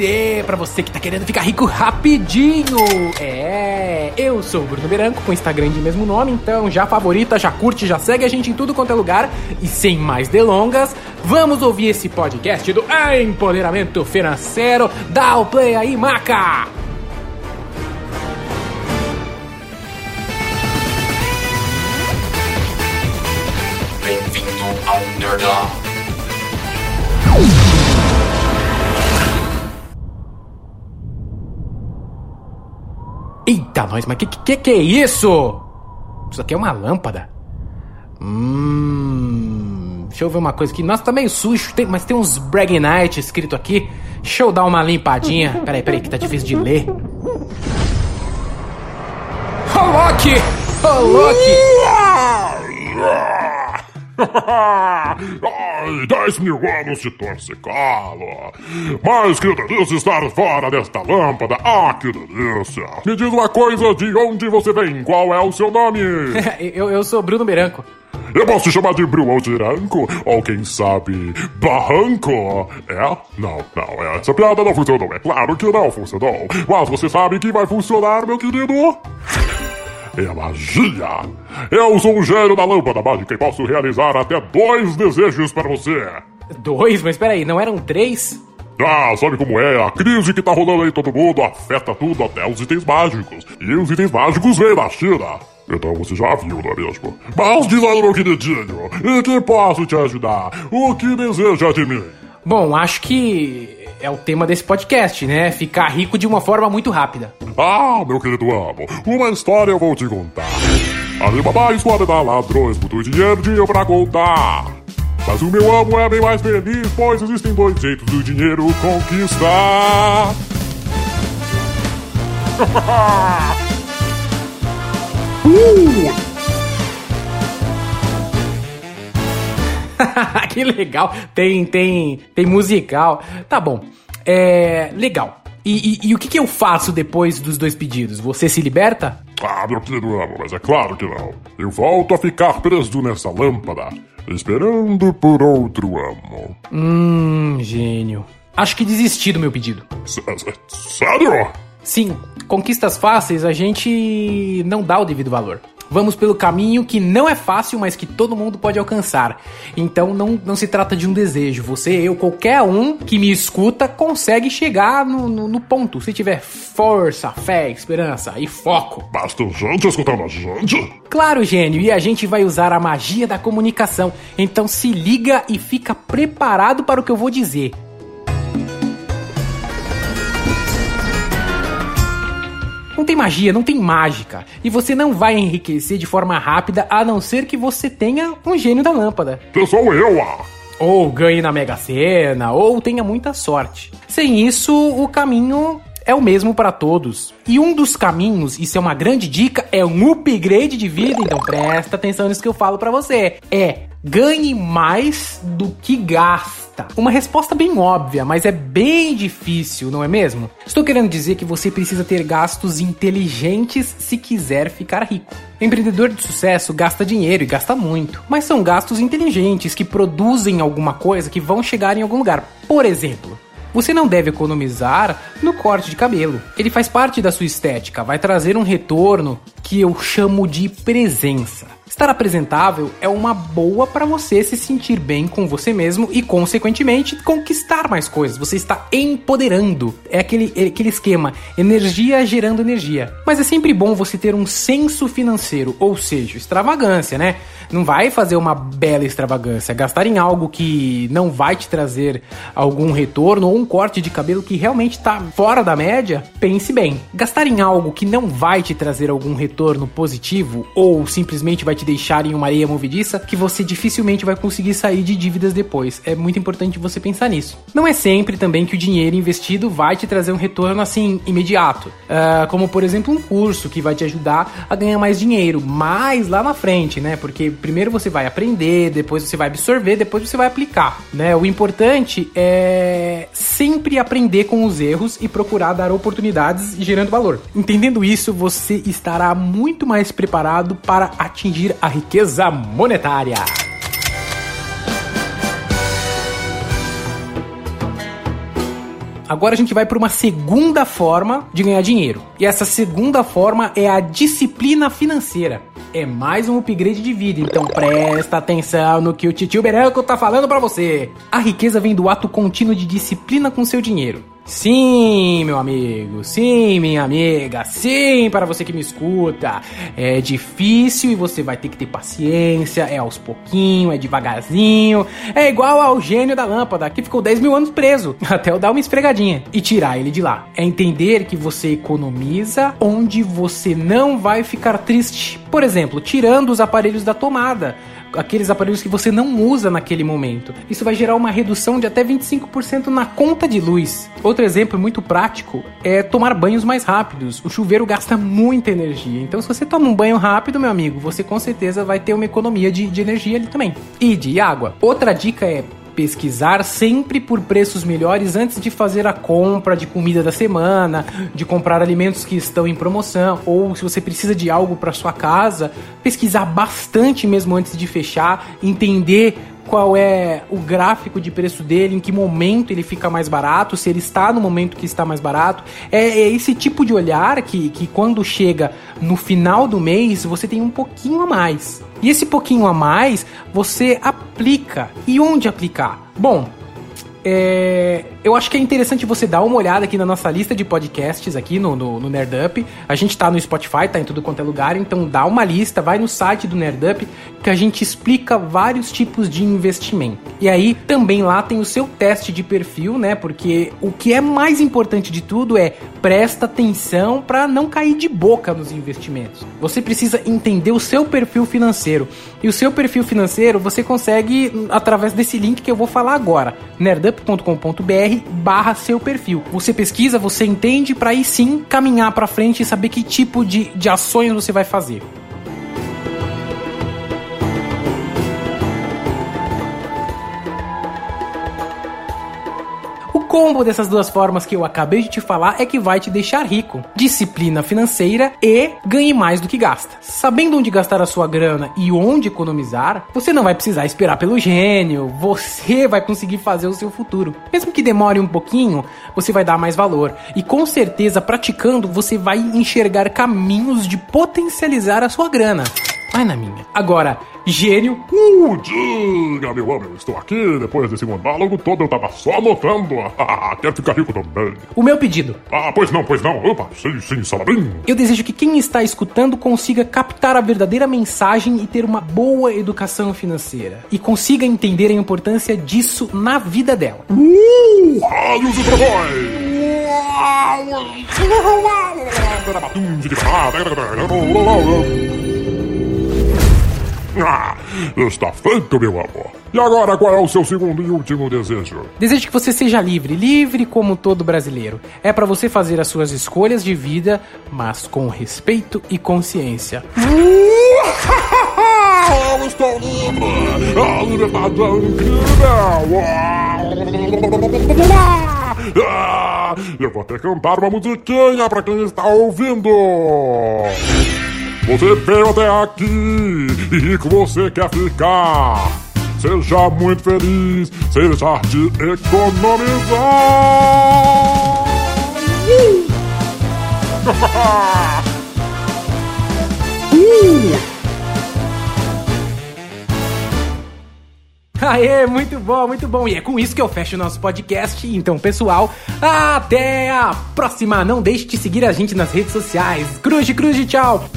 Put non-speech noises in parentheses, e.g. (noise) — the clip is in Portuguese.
você, para você que tá querendo ficar rico rapidinho. É, eu sou o Bruno Beranco, com Instagram de mesmo nome, então já favorita, já curte, já segue a gente em tudo quanto é lugar. E sem mais delongas, vamos ouvir esse podcast do Empoderamento Financeiro. Dá o play aí, maca! Bem-vindo ao Nerdão. Eita, nós, mas que, que que é isso? Isso aqui é uma lâmpada. Hum. Deixa eu ver uma coisa aqui. Nossa, tá meio sujo, tem- mas tem uns Bragnite escrito aqui. Deixa eu dar uma limpadinha. Peraí, peraí, que tá difícil de ler. Ô, Loki! Ô! (laughs) Ai, 10 mil anos de torcicolo. Mas que delícia estar fora desta lâmpada. Ah, que delícia. Me diz uma coisa, de onde você vem? Qual é o seu nome? (laughs) eu, eu sou Bruno Beranco. Eu posso te chamar de Bruno Tiranco? Ou quem sabe, Barranco? É? Não, não, essa piada não funcionou. É claro que não funcionou. Mas você sabe que vai funcionar, meu querido? É a magia! Eu sou um gênio da lâmpada mágica e posso realizar até dois desejos para você. Dois, mas peraí, não eram três? Ah, sabe como é? A crise que tá rolando aí em todo mundo afeta tudo, até os itens mágicos. E os itens mágicos vêm da China. Então você já viu, não é mesmo? Mas diz aí, meu queridinho, em que posso te ajudar? O que deseja de mim? Bom, acho que é o tema desse podcast, né? Ficar rico de uma forma muito rápida. Ah, meu querido amo, uma história eu vou te contar. Alibaba escolhe dar ladrões muito dinheiro, dinheiro pra contar. Mas o meu amo é bem mais feliz, pois existem dois jeitos do dinheiro conquistar. (laughs) (laughs) (laughs) que legal. Tem, tem, tem musical. Tá bom. É. Legal. E, e- e o que, que eu faço depois dos dois pedidos? Você se liberta? Ah, meu querido amo, mas é claro que não. Eu volto a ficar preso nessa lâmpada, esperando por outro amo. Hum, gênio. Acho que desisti do meu pedido. S- s- Sério? Sim, conquistas fáceis a gente não dá o devido valor. Vamos pelo caminho que não é fácil, mas que todo mundo pode alcançar. Então não, não se trata de um desejo. Você, eu, qualquer um que me escuta consegue chegar no, no, no ponto. Se tiver força, fé, esperança e foco. Basta gente escutando a gente? Claro, gênio, e a gente vai usar a magia da comunicação. Então se liga e fica preparado para o que eu vou dizer. Magia, não tem mágica. E você não vai enriquecer de forma rápida a não ser que você tenha um gênio da lâmpada. Que sou eu, ah! Ou ganhe na Mega Sena, ou tenha muita sorte. Sem isso, o caminho é o mesmo para todos. E um dos caminhos, isso é uma grande dica, é um upgrade de vida, então presta atenção nisso que eu falo para você. É ganhe mais do que gasta. Uma resposta bem óbvia, mas é bem difícil, não é mesmo? Estou querendo dizer que você precisa ter gastos inteligentes se quiser ficar rico. Empreendedor de sucesso gasta dinheiro e gasta muito, mas são gastos inteligentes que produzem alguma coisa que vão chegar em algum lugar. Por exemplo, você não deve economizar no corte de cabelo. Ele faz parte da sua estética, vai trazer um retorno que eu chamo de presença. Estar apresentável é uma boa para você se sentir bem com você mesmo e, consequentemente, conquistar mais coisas. Você está empoderando. É aquele, é aquele esquema: energia gerando energia. Mas é sempre bom você ter um senso financeiro, ou seja, extravagância, né? Não vai fazer uma bela extravagância. Gastar em algo que não vai te trazer algum retorno ou um corte de cabelo que realmente está fora da média, pense bem. Gastar em algo que não vai te trazer algum retorno positivo ou simplesmente vai te deixar em uma areia movediça que você dificilmente vai conseguir sair de dívidas depois. É muito importante você pensar nisso. Não é sempre também que o dinheiro investido vai te trazer um retorno assim imediato. Ah, como por exemplo um curso que vai te ajudar a ganhar mais dinheiro, mais lá na frente, né? Porque primeiro você vai aprender, depois você vai absorver, depois você vai aplicar, né? O importante é sempre aprender com os erros e procurar dar oportunidades gerando valor. Entendendo isso, você estará muito mais preparado para atingir a riqueza monetária. agora a gente vai para uma segunda forma de ganhar dinheiro. E essa segunda forma é a disciplina financeira. É mais um upgrade de vida, então presta atenção no que o titio Beranco tá falando para você. A riqueza vem do ato contínuo de disciplina com seu dinheiro. Sim, meu amigo, sim, minha amiga, sim, para você que me escuta. É difícil e você vai ter que ter paciência, é aos pouquinho, é devagarzinho. É igual ao gênio da lâmpada, que ficou 10 mil anos preso, (laughs) até eu dar uma esfregadinha e tirar ele de lá. É entender que você economiza onde você não vai ficar triste. Por exemplo, tirando os aparelhos da tomada aqueles aparelhos que você não usa naquele momento. Isso vai gerar uma redução de até 25% na conta de luz. Outro exemplo muito prático é tomar banhos mais rápidos. O chuveiro gasta muita energia. Então, se você toma um banho rápido, meu amigo, você com certeza vai ter uma economia de, de energia ali também. E de água. Outra dica é pesquisar sempre por preços melhores antes de fazer a compra de comida da semana, de comprar alimentos que estão em promoção, ou se você precisa de algo para sua casa, pesquisar bastante mesmo antes de fechar, entender qual é o gráfico de preço dele, em que momento ele fica mais barato, se ele está no momento que está mais barato. É, é, esse tipo de olhar que, que quando chega no final do mês você tem um pouquinho a mais. E esse pouquinho a mais você aplica. E onde aplicar? Bom, é, eu acho que é interessante você dar uma olhada aqui na nossa lista de podcasts aqui no, no, no Nerdup. A gente tá no Spotify, tá em tudo quanto é lugar, então dá uma lista, vai no site do Nerdup que a gente explica vários tipos de investimento. E aí também lá tem o seu teste de perfil, né? Porque o que é mais importante de tudo é presta atenção para não cair de boca nos investimentos. Você precisa entender o seu perfil financeiro. E o seu perfil financeiro você consegue através desse link que eu vou falar agora, nerdup.com.br barra seu perfil. Você pesquisa, você entende para aí sim caminhar para frente e saber que tipo de, de ações você vai fazer. Combo dessas duas formas que eu acabei de te falar é que vai te deixar rico. Disciplina financeira e ganhe mais do que gasta. Sabendo onde gastar a sua grana e onde economizar, você não vai precisar esperar pelo gênio, você vai conseguir fazer o seu futuro. Mesmo que demore um pouquinho, você vai dar mais valor. E com certeza, praticando, você vai enxergar caminhos de potencializar a sua grana. Vai na minha. Agora, gênio. Uh, diga, meu homem, eu estou aqui. Depois desse monólogo todo, eu tava só anotando. Quero ficar rico também. O meu pedido. Ah, pois não, pois não. Opa, sim, sim, salabim. Eu desejo que quem está escutando consiga captar a verdadeira mensagem e ter uma boa educação financeira. E consiga entender a importância disso na vida dela. Uh, raios e trovões! (laughs) Ah, está feito, meu amor. E agora, qual é o seu segundo e último desejo? Desejo que você seja livre, livre como todo brasileiro. É para você fazer as suas escolhas de vida, mas com respeito e consciência. Eu (laughs) estou livre! A liberdade é incrível! Eu vou até cantar uma musiquinha para quem está ouvindo! Você veio até aqui e rico você quer ficar. Seja muito feliz, seja de economizar. uh! Aê, muito bom, muito bom. E é com isso que eu fecho o nosso podcast. Então, pessoal, até a próxima. Não deixe de seguir a gente nas redes sociais. Cruz, cruz, tchau.